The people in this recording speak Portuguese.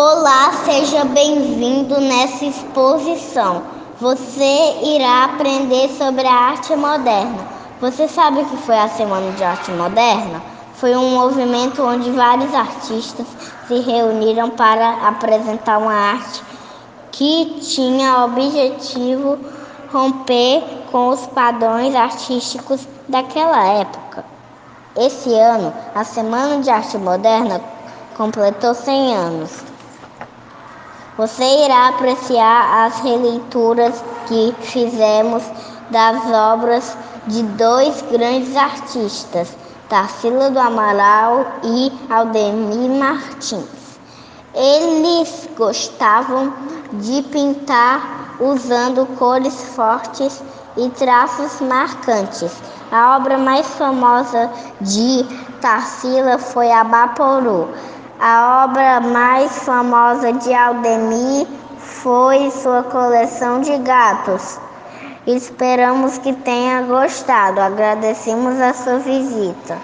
Olá, seja bem-vindo nessa exposição. Você irá aprender sobre a arte moderna. Você sabe o que foi a Semana de Arte Moderna? Foi um movimento onde vários artistas se reuniram para apresentar uma arte que tinha o objetivo romper com os padrões artísticos daquela época. Esse ano, a Semana de Arte Moderna completou 100 anos. Você irá apreciar as releituras que fizemos das obras de dois grandes artistas, Tarsila do Amaral e Aldemir Martins. Eles gostavam de pintar usando cores fortes e traços marcantes. A obra mais famosa de Tarsila foi Abaporu. A obra mais famosa de Aldemir foi sua coleção de gatos. Esperamos que tenha gostado. Agradecemos a sua visita.